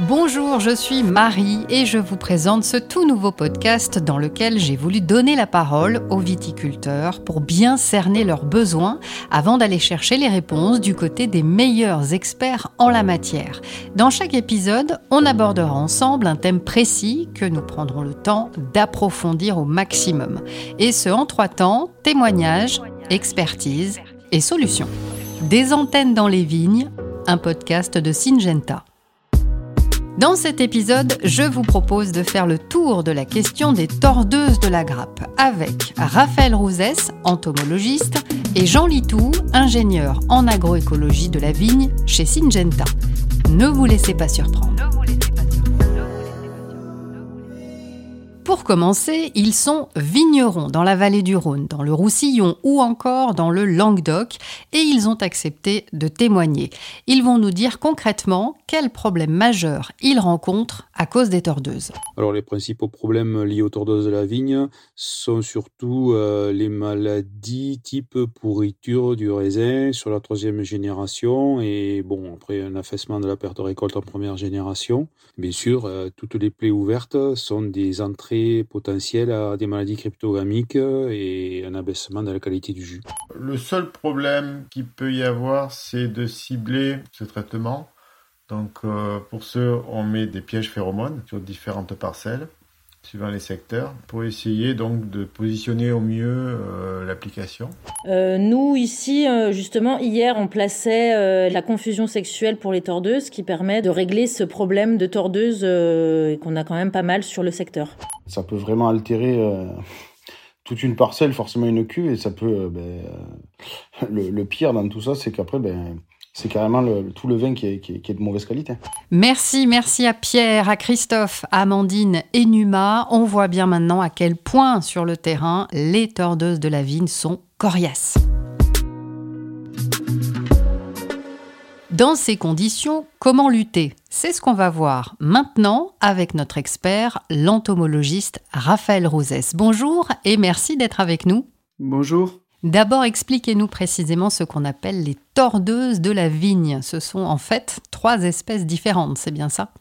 Bonjour, je suis Marie et je vous présente ce tout nouveau podcast dans lequel j'ai voulu donner la parole aux viticulteurs pour bien cerner leurs besoins avant d'aller chercher les réponses du côté des meilleurs experts en la matière. Dans chaque épisode, on abordera ensemble un thème précis que nous prendrons le temps d'approfondir au maximum. Et ce en trois temps, témoignages, expertise et solutions. Des antennes dans les vignes, un podcast de Syngenta. Dans cet épisode, je vous propose de faire le tour de la question des tordeuses de la grappe avec Raphaël Rouzès, entomologiste, et Jean Litou, ingénieur en agroécologie de la vigne chez Syngenta. Ne vous laissez pas surprendre. Pour commencer, ils sont vignerons dans la vallée du Rhône, dans le Roussillon ou encore dans le Languedoc et ils ont accepté de témoigner. Ils vont nous dire concrètement quels problèmes majeurs ils rencontrent à cause des tordeuses. Alors les principaux problèmes liés aux tordeuses de la vigne sont surtout euh, les maladies type pourriture du raisin sur la troisième génération et bon après un affaissement de la perte de récolte en première génération. Bien sûr, euh, toutes les plaies ouvertes sont des entrées potentiel à des maladies cryptogamiques et un abaissement de la qualité du jus. Le seul problème qu'il peut y avoir, c'est de cibler ce traitement. Donc euh, pour ce, on met des pièges phéromones sur différentes parcelles suivant les secteurs, pour essayer donc de positionner au mieux euh, l'application. Euh, nous, ici, euh, justement, hier, on plaçait la confusion sexuelle pour les tordeuses, qui permet de régler ce problème de tordeuses qu'on a quand même pas mal sur le secteur. Ça peut vraiment altérer toute une parcelle, forcément une cuve, et ça peut... Ben, le, le, pire dans tout ça, c'est qu'après... Ben, c'est carrément tout le vin qui est, de mauvaise qualité. Merci, merci à Pierre, à Christophe, à Amandine et Numa. On voit bien maintenant à quel point sur le terrain les tordeuses de la vigne sont coriaces. Dans ces conditions, comment lutter? C'est ce qu'on va voir maintenant avec notre expert, l'entomologiste Raphaël Rosès. Bonjour et merci d'être avec nous. Bonjour. D'abord, expliquez-nous précisément ce qu'on appelle les tordeuses de la vigne. Ce sont en fait trois espèces différentes, c'est bien ça?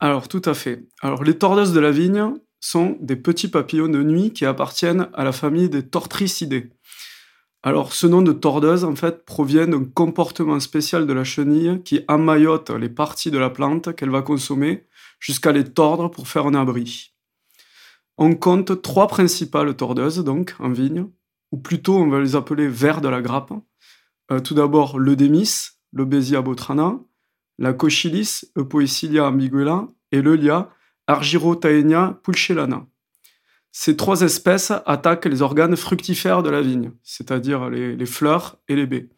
Alors, tout à fait. Alors, les tordeuses de la vigne sont des petits papillons de nuit qui appartiennent à la famille des tortricidés. Alors, ce nom de tordeuse, en fait, provient d'un comportement spécial de la chenille qui emmaillote les parties de la plante qu'elle va consommer jusqu'à les tordre pour faire un abri. On compte trois principales tordeuses, donc, en vigne, ou plutôt on va les appeler vers de la grappe. Euh, tout d'abord l'Eudémis, l'Obesia botrana, la Cochilis, Eupoecilia ambiguela et l'Eulia, Argyrotaenia pulcellana. Ces trois espèces attaquent les organes fructifères de la vigne, c'est-à-dire les, fleurs et les baies.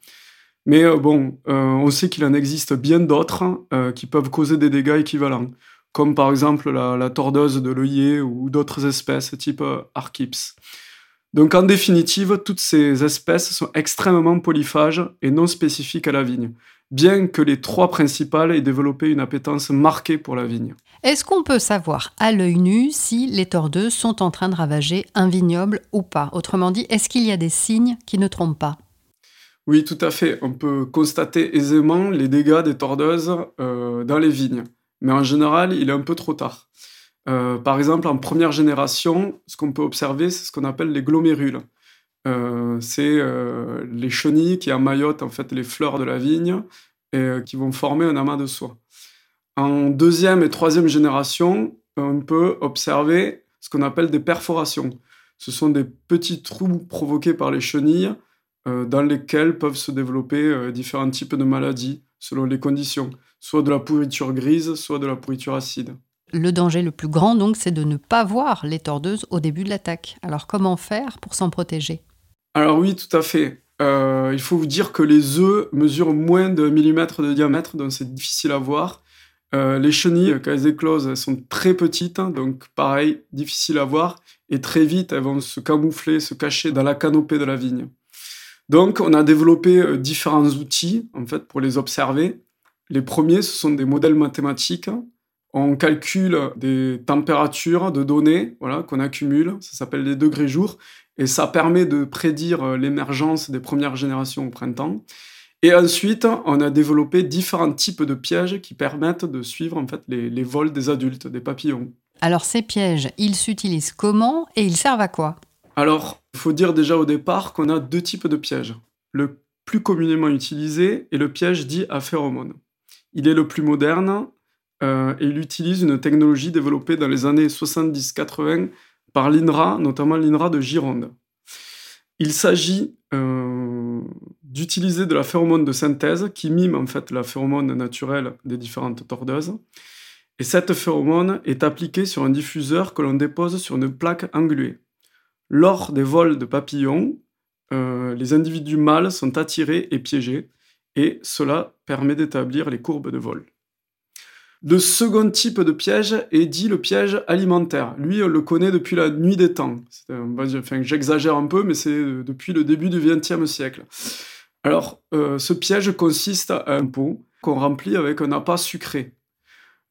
Mais euh, bon, euh, on sait qu'il en existe bien d'autres qui peuvent causer des dégâts équivalents, comme par exemple la, la tordeuse de l'œillet ou d'autres espèces type Archips. Donc en définitive, toutes ces espèces sont extrêmement polyphages et non spécifiques à la vigne, bien que les trois principales aient développé une appétence marquée pour la vigne. Est-ce qu'on peut savoir à l'œil nu si les tordeuses sont en train de ravager un vignoble ou pas? Autrement dit, est-ce qu'il y a des signes qui ne trompent pas? Oui, tout à fait. On peut constater aisément les dégâts des tordeuses euh, dans les vignes. Mais en général, il est un peu trop tard. Euh, par exemple, en première génération, ce qu'on peut observer, c'est ce qu'on appelle les glomérules. Euh, c'est euh, les chenilles qui emmaillotent en fait les fleurs de la vigne et qui vont former un amas de soie. En deuxième et troisième génération, on peut observer ce qu'on appelle des perforations. Ce sont des petits trous provoqués par les chenilles dans lesquels peuvent se développer différents types de maladies selon les conditions, soit de la pourriture grise, soit de la pourriture acide. Le danger le plus grand, donc, c'est de ne pas voir les tordeuses au début de l'attaque. Alors, comment faire pour s'en protéger? Alors oui, tout à fait. Euh, il faut vous dire que les œufs mesurent moins de millimètre de diamètre, donc c'est difficile à voir. Euh, les chenilles, quand elles éclosent, elles sont très petites, hein, donc pareil, difficile à voir. Et très vite, elles vont se camoufler, se cacher dans la canopée de la vigne. Donc, on a développé euh, différents outils, en fait, pour les observer. Les premiers, ce sont des modèles mathématiques on calcule des températures de données voilà, qu'on accumule, ça s'appelle les degrés jours, et ça permet de prédire l'émergence des premières générations au printemps. Et ensuite, on a développé différents types de pièges qui permettent de suivre en fait les, vols des adultes, des papillons. Alors ces pièges, ils s'utilisent comment et ils servent à quoi? Alors, il faut dire déjà au départ qu'on a deux types de pièges. Le plus communément utilisé est le piège dit à phéromone. Il est le plus moderne euh, et il utilise une technologie développée dans les années 70-80 par l'INRA, notamment l'INRA de Gironde. Il s'agit euh, d'utiliser de la phéromone de synthèse qui mime en fait la phéromone naturelle des différentes tordeuses. Et cette phéromone est appliquée sur un diffuseur que l'on dépose sur une plaque engluée. Lors des vols de papillons, euh, les individus mâles sont attirés et piégés, et cela permet d'établir les courbes de vol. Le second type de piège est dit le piège alimentaire. Lui, on le connaît depuis la nuit des temps. J'exagère un peu, mais c'est depuis le début du XXe siècle. Alors, euh, ce piège consiste à un pot qu'on remplit avec un appât sucré.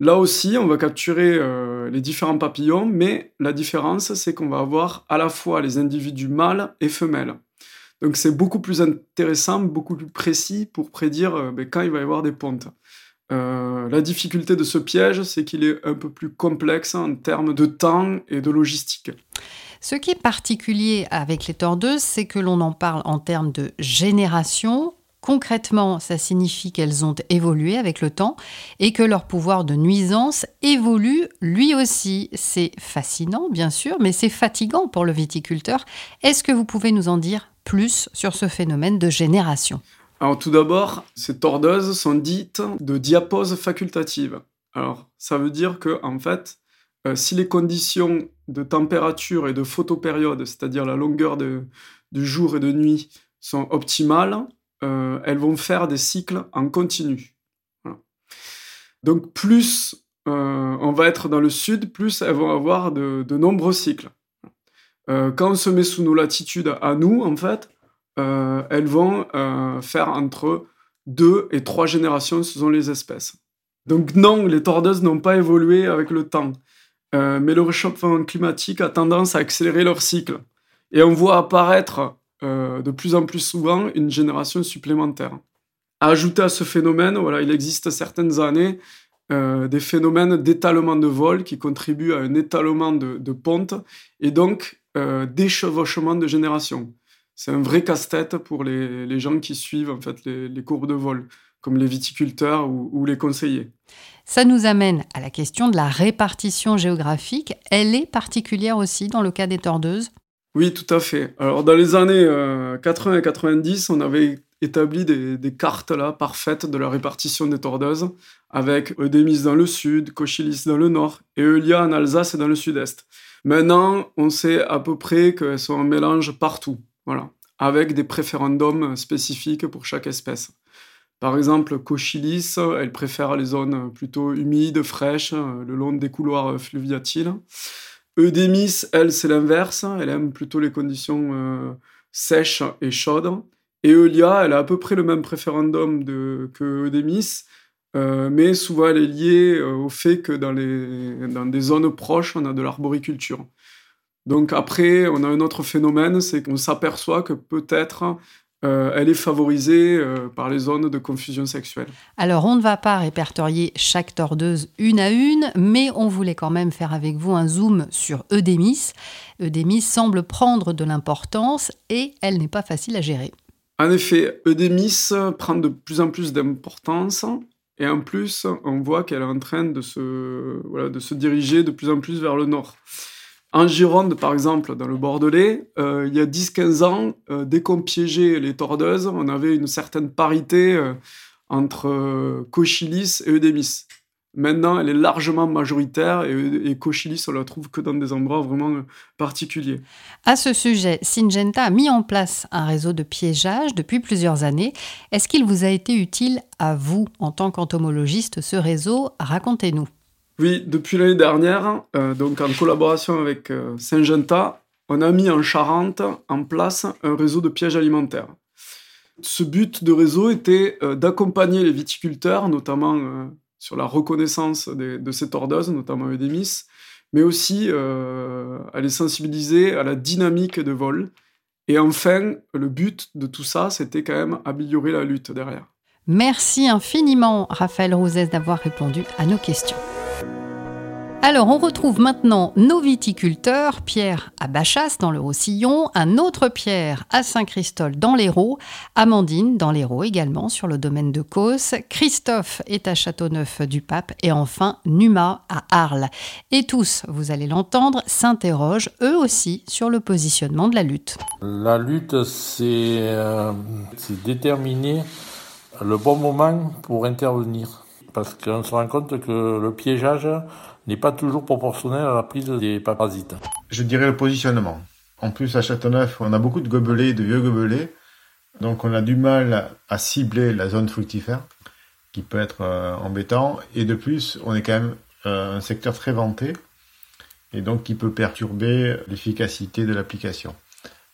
Là aussi, on va capturer euh, les différents papillons, mais la différence, c'est qu'on va avoir à la fois les individus mâles et femelles. Donc c'est beaucoup plus intéressant, beaucoup plus précis pour prédire euh, ben, quand il va y avoir des pontes. Euh, la difficulté de ce piège, c'est qu'il est un peu plus complexe en termes de temps et de logistique. Ce qui est particulier avec les tordeuses, c'est que l'on en parle en termes de génération. Concrètement, ça signifie qu'elles ont évolué avec le temps et que leur pouvoir de nuisance évolue lui aussi. C'est fascinant, bien sûr, mais c'est fatigant pour le viticulteur. Est-ce que vous pouvez nous en dire plus sur ce phénomène de génération? Alors tout d'abord, ces tordeuses sont dites de diapose facultative. Alors ça veut dire que en fait, euh, si les conditions de température et de photopériode, c'est-à-dire la longueur de, du jour et de nuit, sont optimales, euh, elles vont faire des cycles en continu. Donc plus euh, on va être dans le sud, plus elles vont avoir de, de nombreux cycles. quand on se met sous nos latitudes à nous, en fait, euh, elles vont euh, faire entre deux et trois générations selon les espèces. Donc non, les tordeuses n'ont pas évolué avec le temps, euh, mais le réchauffement climatique a tendance à accélérer leur cycle. Et on voit apparaître de plus en plus souvent une génération supplémentaire. Ajouter à ce phénomène, voilà, il existe certaines années des phénomènes d'étalement de vol qui contribuent à un étalement de, de ponte et donc d'échevauchement de générations c'est un vrai casse-tête pour les, gens qui suivent en fait les, courbes de vol, comme les viticulteurs ou, les conseillers. Ça nous amène à la question de la répartition géographique. Elle est particulière aussi dans le cas des tordeuses? Oui, tout à fait. Alors, dans les années 80 euh, et 90, on avait établi des, cartes là parfaites de la répartition des tordeuses, avec Eudémis dans le sud, Cochilis dans le nord et Eulia en Alsace et dans le sud-est. Maintenant, on sait à peu près qu'elles sont en mélange partout. Voilà, avec des préférendums spécifiques pour chaque espèce. Par exemple, Cochilis, elle préfère les zones plutôt humides, fraîches, le long des couloirs fluviatiles. Eudémis, elle, c'est l'inverse. Elle aime plutôt les conditions euh, sèches et chaudes. Et Eulia, elle a à peu près le même préférendum que Eudémis, euh, mais souvent elle est liée euh, au fait que dans, dans des zones proches, on a de l'arboriculture. Donc après, on a un autre phénomène, c'est qu'on s'aperçoit que peut-être euh, elle est favorisée euh, par les zones de confusion sexuelle. Alors, on ne va pas répertorier chaque tordeuse une à une, mais on voulait quand même faire avec vous un zoom sur Eudémis. Eudémis semble prendre de l'importance et elle n'est pas facile à gérer. En effet, Eudémis prend de plus en plus d'importance et en plus, on voit qu'elle est en train de se, de se diriger de plus en plus vers le nord. En Gironde, par exemple, dans le Bordelais, euh, il y a 10-15 ans, euh, dès qu'on piégeait les tordeuses, on avait une certaine parité euh, entre Cochilis et Eudémis. Maintenant, elle est largement majoritaire et, et, Cochilis, on la trouve que dans des endroits vraiment particuliers. À ce sujet, Syngenta a mis en place un réseau de piégeage depuis plusieurs années. Est-ce qu'il vous a été utile à vous, en tant qu'entomologiste, ce réseau? Racontez-nous. Oui, depuis l'année dernière, euh, donc en collaboration avec euh, Saint-Genta, on a mis en Charente en place un réseau de pièges alimentaires. Ce but de réseau était euh, d'accompagner les viticulteurs, notamment sur la reconnaissance de ces tordeuses, notamment Eudémis, mais aussi à les sensibiliser à la dynamique de vol Et enfin, le but de tout ça, c'était quand même améliorer la lutte derrière. Merci infiniment, Raphaël Rouzès, d'avoir répondu à nos questions. Alors, on retrouve maintenant nos viticulteurs, Pierre à Bachas dans le Roussillon, un autre Pierre à Saint-Christol dans l'Hérault, Amandine dans l'Hérault également sur le domaine de Causse, Christophe est à Châteauneuf du Pape et enfin Numa à Arles. Et tous, vous allez l'entendre, s'interrogent eux aussi sur le positionnement de la lutte. La lutte, c'est euh, déterminer le bon moment pour intervenir. Parce qu'on se rend compte que le piégeage n'est pas toujours proportionnel à la prise des parasites. Je dirais le positionnement. En plus, à Châteauneuf, on a beaucoup de gobelets, de vieux gobelets. Donc, on a du mal à cibler la zone fructifère, qui peut être euh, embêtant. Et de plus, on est quand même euh, un secteur très vanté, et donc qui peut perturber l'efficacité de l'application.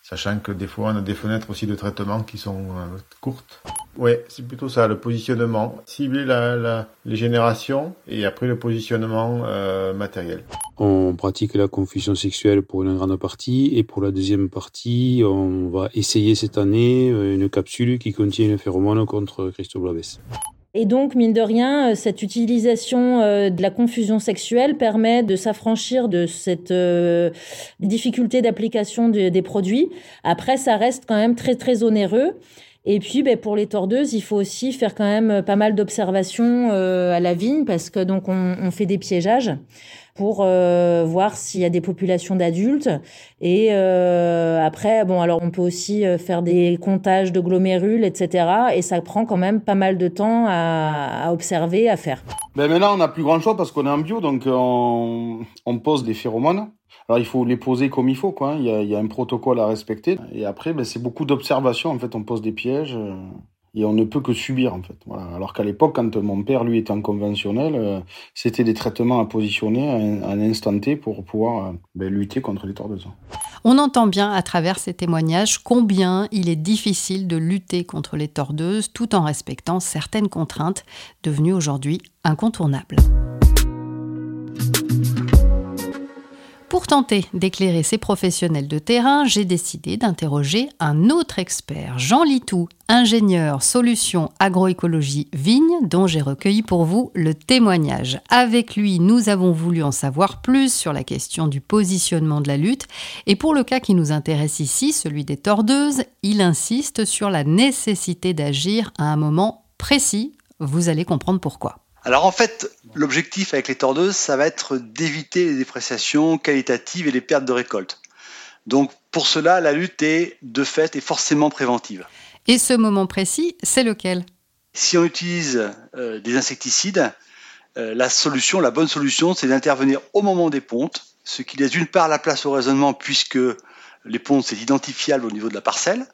Sachant que des fois, on a des fenêtres aussi de traitement qui sont euh, courtes. Ouais, c'est plutôt ça, le positionnement. Cibler la, les générations et après le positionnement euh, matériel. On pratique la confusion sexuelle pour une grande partie et pour la deuxième partie, on va essayer cette année euh, une capsule qui contient une phéromone contre Christoblaves. Et donc, mine de rien, euh, cette utilisation de la confusion sexuelle permet de s'affranchir de cette difficulté d'application des produits. Après, ça reste quand même très, très onéreux. Et puis, ben, pour les tordeuses, il faut aussi faire quand même euh, pas mal d'observations euh, à la vigne parce que donc on, on fait des piégeages pour euh, voir s'il y a des populations d'adultes. Et euh, après, bon, alors on peut aussi euh, faire des comptages de glomérules, etc. Et ça prend quand même pas mal de temps à, observer, à faire. Ben maintenant, on n'a plus grand choix parce qu'on est en bio, donc on, on pose des phéromones. Alors il faut les poser comme il faut, quoi. Il y a, il y a un protocole à respecter. Et après, ben, c'est beaucoup d'observation. En fait, on pose des pièges et on ne peut que subir, en fait. Alors qu'à l'époque, quand mon père, lui, était en conventionnel, euh, c'était des traitements à positionner à un instant T pour pouvoir euh, ben, lutter contre les tordeuses. On entend bien à travers ces témoignages combien il est difficile de lutter contre les tordeuses tout en respectant certaines contraintes devenues aujourd'hui incontournables. Pour tenter d'éclairer ces professionnels de terrain, j'ai décidé d'interroger un autre expert, Jean Litou, ingénieur solutions agroécologie vigne, dont j'ai recueilli pour vous le témoignage. Avec lui, nous avons voulu en savoir plus sur la question du positionnement de la lutte. Et pour le cas qui nous intéresse ici, celui des tordeuses, il insiste sur la nécessité d'agir à un moment précis. Vous allez comprendre pourquoi. Alors en fait, l'objectif avec les tordeuses, ça va être d'éviter les dépréciations qualitatives et les pertes de récolte. Donc pour cela, la lutte est de fait et forcément préventive. Et ce moment précis, c'est lequel? Si on utilise euh, des insecticides, euh, la solution, la bonne solution, c'est d'intervenir au moment des pontes, ce qui laisse d'une part la place au raisonnement puisque les pontes, c'est identifiable au niveau de la parcelle,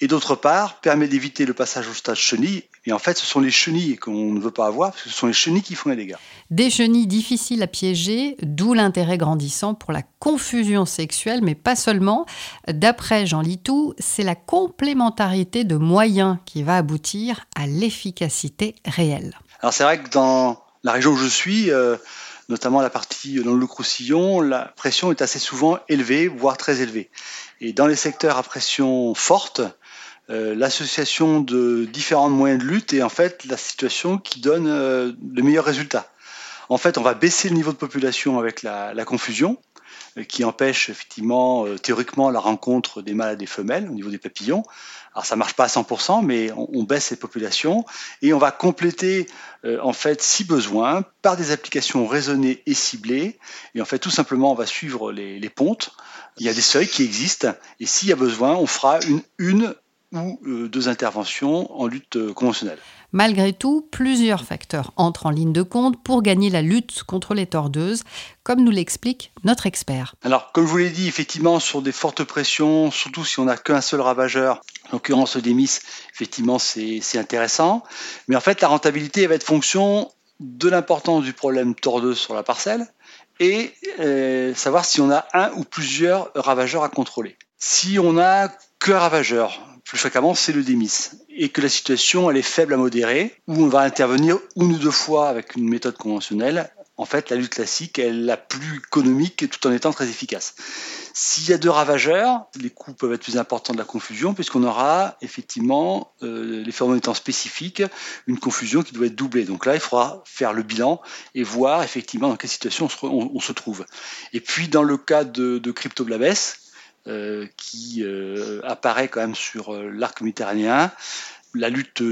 et d'autre part permet d'éviter le passage au stade chenille. Et en fait, ce sont les chenilles qu'on ne veut pas avoir, parce que ce sont les chenilles qui font les dégâts. Des chenilles difficiles à piéger, d'où l'intérêt grandissant pour la confusion sexuelle, mais pas seulement. D'après Jean Litou, c'est la complémentarité de moyens qui va aboutir à l'efficacité réelle. Alors c'est vrai que dans la région où je suis, euh, notamment la partie dans le Croussillon, la pression est assez souvent élevée, voire très élevée. Et dans les secteurs à pression forte, l'association de différents moyens de lutte est en fait la situation qui donne euh, le meilleur résultat. En fait, on va baisser le niveau de population avec la, confusion, euh, qui empêche effectivement théoriquement la rencontre des mâles et des femelles au niveau des papillons. Alors ça marche pas à 100%, mais on, baisse ces populations et on va compléter en fait, si besoin, par des applications raisonnées et ciblées. Et en fait, tout simplement, on va suivre les, les pontes. Il y a des seuils qui existent et s'il y a besoin, on fera une ou euh, deux interventions en lutte euh, conventionnelle. Malgré tout, plusieurs facteurs entrent en ligne de compte pour gagner la lutte contre les tordeuses, comme nous l'explique notre expert. Alors, comme je vous l'ai dit, effectivement, sur des fortes pressions, surtout si on n'a qu'un seul ravageur, en l'occurrence le Démis, effectivement, c'est intéressant. Mais en fait, la rentabilité va être fonction de l'importance du problème tordeuse sur la parcelle et euh, savoir si on a un ou plusieurs ravageurs à contrôler. Si on a qu'un ravageur, plus fréquemment, c'est le démis. Et que la situation, elle est faible à modérée, où on va intervenir une ou deux fois avec une méthode conventionnelle, en fait, la lutte classique est la plus économique tout en étant très efficace. S'il y a deux ravageurs, les coûts peuvent être plus importants de la confusion, puisqu'on aura effectivement, euh, les phéromones étant spécifiques, une confusion qui doit être doublée. Donc là, il faudra faire le bilan et voir effectivement dans quelle situation on se, trouve. Et puis, dans le cas de, de Cryptoblabes, euh, qui euh, apparaît quand même sur l'arc méditerranéen, la lutte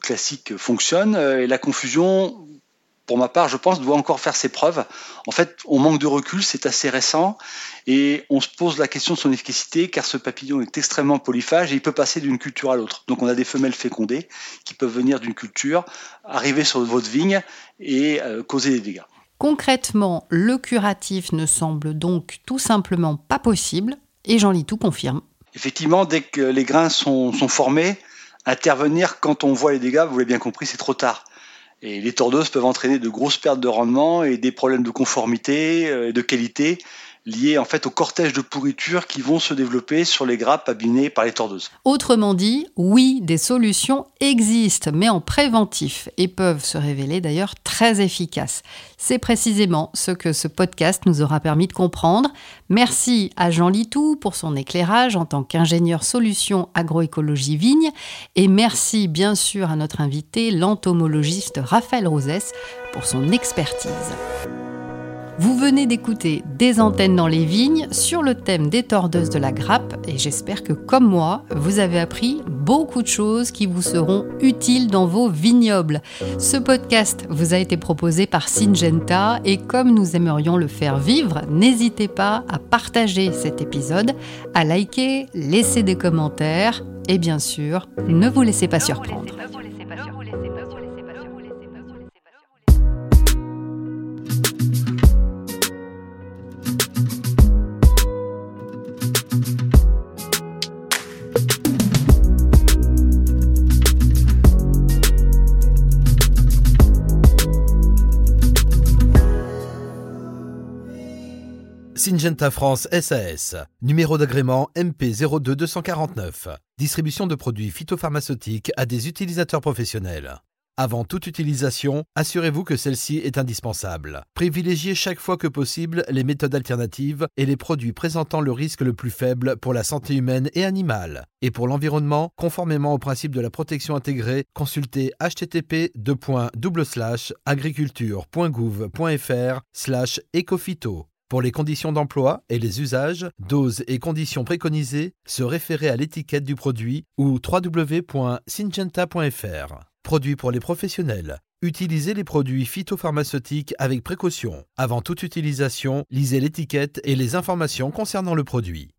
classique fonctionne et la confusion pour ma part, je pense, doit encore faire ses preuves. En fait, on manque de recul, c'est assez récent, et on se pose la question de son efficacité, car ce papillon est extrêmement polyphage et il peut passer d'une culture à l'autre. Donc on a des femelles fécondées qui peuvent venir d'une culture, arriver sur votre vigne et euh, causer des dégâts. Concrètement, le curatif ne semble donc tout simplement pas possible, et Jean Litou confirme. Effectivement, dès que les grains sont, formés, intervenir quand on voit les dégâts, vous l'avez bien compris, c'est trop tard. Et les tordeuses peuvent entraîner de grosses pertes de rendement et des problèmes de conformité euh, et de qualité liés en fait au cortège de pourriture qui vont se développer sur les grappes abîmées par les tordeuses. Autrement dit, oui, des solutions existent, mais en préventif, et peuvent se révéler d'ailleurs très efficaces. C'est précisément ce que ce podcast nous aura permis de comprendre. Merci à Jean Litou pour son éclairage en tant qu'ingénieur solution agroécologie vigne, et merci bien sûr à notre invité, l'entomologiste Raphaël Rosès, pour son expertise. Vous venez d'écouter Des antennes dans les vignes sur le thème des tordeuses de la grappe et j'espère que comme moi, vous avez appris beaucoup de choses qui vous seront utiles dans vos vignobles. Ce podcast vous a été proposé par Syngenta et comme nous aimerions le faire vivre, n'hésitez pas à partager cet épisode, à liker, laisser des commentaires et bien sûr, ne vous laissez pas surprendre. Syngenta France SAS, numéro d'agrément MP02249, distribution de produits phytopharmaceutiques à des utilisateurs professionnels. Avant toute utilisation, assurez-vous que celle-ci est indispensable. Privilégiez chaque fois que possible les méthodes alternatives et les produits présentant le risque le plus faible pour la santé humaine et animale. Et pour l'environnement, conformément au principe de la protection intégrée, consultez http agriculture.gouv.fr ecophyto. Pour les conditions d'emploi et les usages, doses et conditions préconisées, se référer à l'étiquette du produit ou www.syngenta.fr. Produit pour les professionnels. Utilisez les produits phytopharmaceutiques avec précaution. Avant toute utilisation, lisez l'étiquette et les informations concernant le produit.